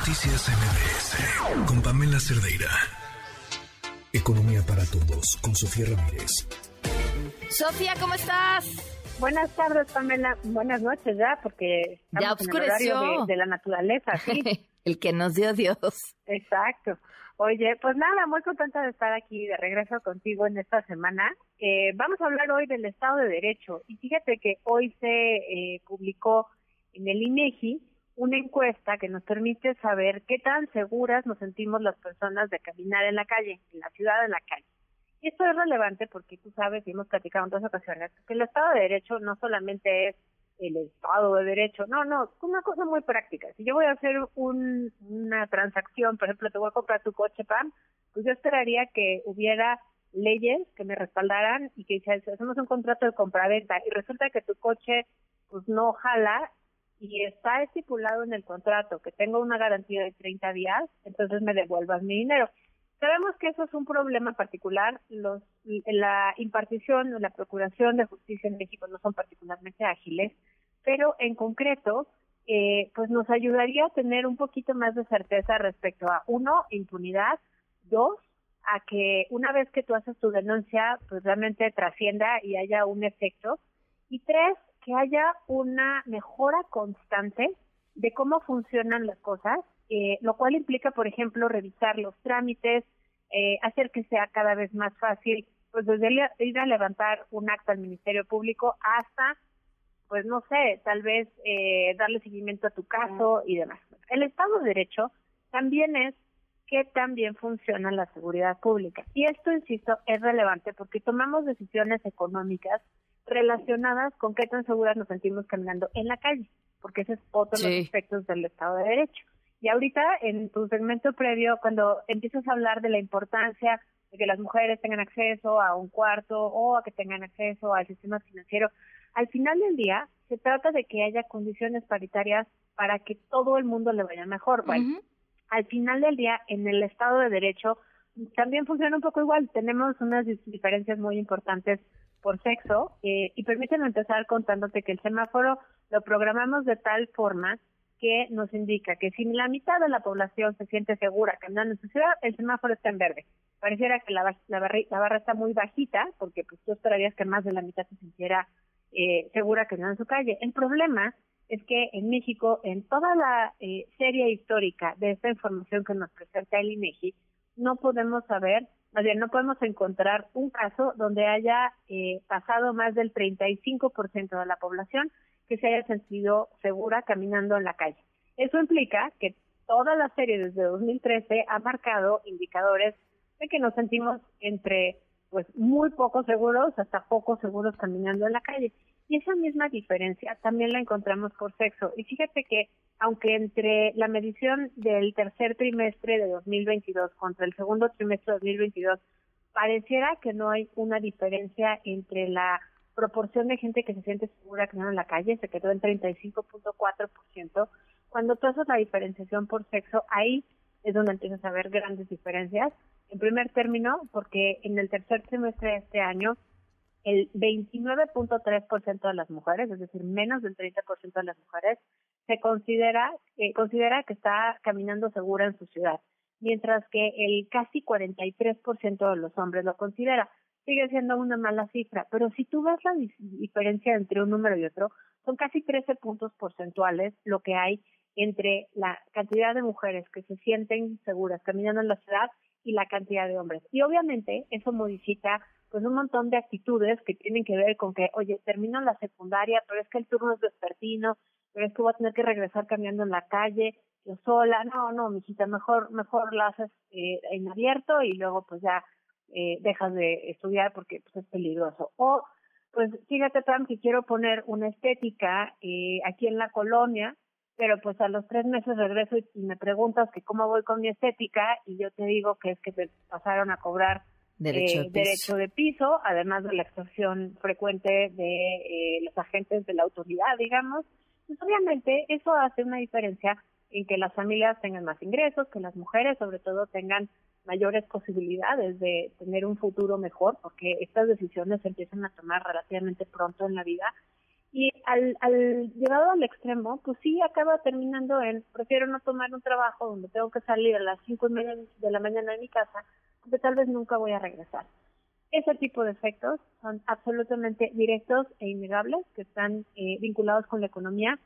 Noticias MBS con Pamela Cerdeira. Economía para todos con Sofía Ramírez. Sofía, ¿cómo estás? Buenas tardes, Pamela. Buenas noches ya, porque ya oscureció. de, la naturaleza, sí. el que nos dio Dios. Exacto. Oye, pues nada, muy contenta de estar aquí de regreso contigo en esta semana. Eh, vamos a hablar hoy del Estado de Derecho. Y fíjate que hoy se eh, publicó en el INEGI una encuesta que nos permite saber qué tan seguras nos sentimos las personas de caminar en la calle, en la ciudad, en la calle. Y esto es relevante porque tú sabes, y hemos platicado en otras ocasiones, que el Estado de Derecho no solamente es el Estado de Derecho, no, no, es una cosa muy práctica. Si yo voy a hacer una transacción, por ejemplo, te voy a comprar tu coche, Pam, pues yo esperaría que hubiera leyes que me respaldaran y que si hacemos un contrato de compraventa y resulta que tu coche pues no jala y está estipulado en el contrato que tengo una garantía de 30 días, entonces me devuelvas mi dinero. Sabemos que eso es un problema particular. Los, la impartición o la procuración de justicia en México no son particularmente ágiles, pero en concreto, eh, pues nos ayudaría a tener un poquito más de certeza respecto a, uno, impunidad, dos, a que una vez que tú haces tu denuncia, pues realmente trascienda y haya un efecto, y tres, que haya una mejora constante de cómo funcionan las cosas, eh, lo cual implica, por ejemplo, revisar los trámites, eh, hacer que sea cada vez más fácil, pues desde ir a levantar un acta al Ministerio Público hasta, pues no sé, tal vez eh, darle seguimiento a tu caso y demás. El Estado de Derecho también es que también funciona la seguridad pública. Y esto, insisto, es relevante porque tomamos decisiones económicas relacionadas con qué tan seguras nos sentimos caminando en la calle, porque ese es otro de los aspectos del Estado de Derecho. Y ahorita, en tu segmento previo, cuando empiezas a hablar de la importancia de que las mujeres tengan acceso a un cuarto o a que tengan acceso al sistema financiero, al final del día se trata de que haya condiciones paritarias para que todo el mundo le vaya mejor. Al final del día, en el Estado de Derecho, también funciona un poco igual. Tenemos unas diferencias muy importantes por sexo eh, y permíteme empezar contándote que el semáforo lo programamos de tal forma que nos indica que si la mitad de la población se siente segura caminando en su ciudad, el semáforo está en verde. Pareciera que la, la, barra, está muy bajita, porque pues tú esperarías que más de la mitad se sintiera eh, segura caminando en su calle. El problema es que en México, en toda la eh, serie histórica de esta información que nos presenta el INEGI, no podemos saber más bien no podemos encontrar un caso donde haya eh, pasado más del 35% de la población que se haya sentido segura caminando en la calle. Eso implica que toda la serie desde 2013 ha marcado indicadores de que nos sentimos entre pues muy poco seguros hasta poco seguros caminando en la calle. Y esa misma diferencia también la encontramos por sexo. Y fíjate que aunque entre la medición del tercer trimestre de 2022 contra el segundo trimestre de 2022 pareciera que no hay una diferencia entre la proporción de gente que se siente segura caminando en la calle, se quedó en 35.4%. Cuando tú haces la diferenciación por sexo, ahí es donde empiezas a ver grandes diferencias. En primer término, porque en el tercer trimestre de este año, el 29.3% de las mujeres, es decir, menos del 30% de las mujeres, se considera, eh, considera que está caminando segura en su ciudad, mientras que el casi 43% de los hombres lo considera. Sigue siendo una mala cifra, pero si tú ves la diferencia entre un número y otro, son casi 13 puntos porcentuales lo que hay entre la cantidad de mujeres que se sienten seguras caminando en la ciudad y la cantidad de hombres. Y obviamente eso modifica pues un montón de actitudes que tienen que ver con que, oye, termino la secundaria, pero es que el turno es despertino, pero es que voy a tener que regresar caminando en la calle, yo sola, no, no, mijita, mejor, mejor la haces eh, en abierto y luego pues ya eh, dejas de estudiar porque pues es peligroso. O, pues fíjate, Pam, que quiero poner una estética eh, aquí en la colonia, pero pues a los tres meses regreso y, me preguntas que cómo voy con mi estética y yo te digo que es que te pasaron a cobrar derecho, de, derecho de piso, además de la extorsión frecuente de los agentes de la autoridad, digamos, pues obviamente eso hace una diferencia en que las familias tengan más ingresos, que las mujeres sobre todo tengan mayores posibilidades de tener un futuro mejor, porque estas decisiones se empiezan a tomar relativamente pronto en la vida. Y al, al llevado al extremo, pues sí acaba terminando en, prefiero no tomar un trabajo donde tengo que salir a las cinco y media de la mañana de mi casa, porque tal vez nunca voy a regresar. Ese tipo de efectos son absolutamente directos e innegables que están eh, vinculados con la economía.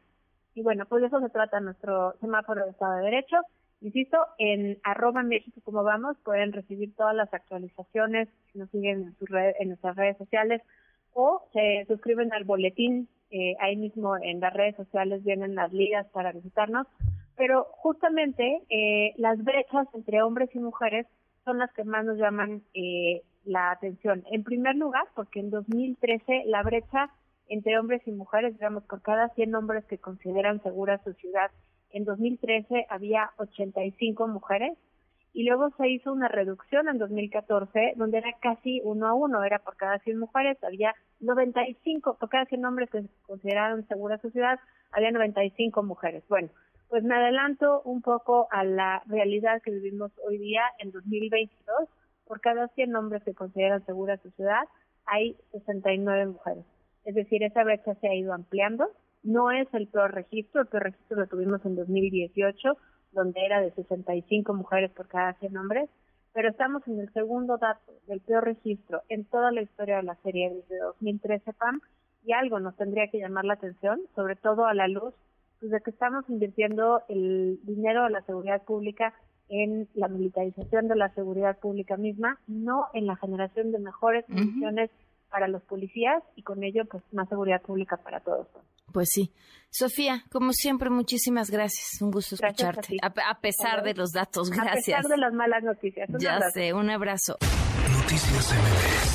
Y bueno, pues de eso se trata nuestro semáforo de Estado de Derecho. Insisto, en arroba México como vamos pueden recibir todas las actualizaciones si nos siguen en, sus en nuestras redes sociales o se suscriben al boletín. Eh, ahí mismo en las redes sociales vienen las ligas para visitarnos. Pero justamente eh, las brechas entre hombres y mujeres son las que más nos llaman eh, la atención. En primer lugar, porque en 2013 la brecha entre hombres y mujeres, digamos, por cada 100 hombres que consideran segura su ciudad, en 2013 había 85 mujeres y luego se hizo una reducción en 2014 donde era casi uno a uno, era por cada 100 mujeres, había 95, por cada 100 hombres que consideraron segura su ciudad, había 95 mujeres. Bueno, pues me adelanto un poco a la realidad que vivimos hoy día en 2022. Por cada 100 hombres que consideran segura su ciudad, hay 69 mujeres. Es decir, esa brecha se ha ido ampliando. No es el peor registro, el peor registro lo tuvimos en 2018, donde era de 65 mujeres por cada 100 hombres, pero estamos en el segundo dato del peor registro en toda la historia de la serie desde 2013 PAM y algo nos tendría que llamar la atención, sobre todo a la luz pues, de que estamos invirtiendo el dinero de la seguridad pública en la militarización de la seguridad pública misma, no en la generación de mejores condiciones para los policías y con ello pues más seguridad pública para todos. Pues sí. Sofía, como siempre, muchísimas gracias. Un gusto escucharte. A, pesar de los datos, gracias. A pesar de las malas noticias. ya sé, un abrazo. Noticias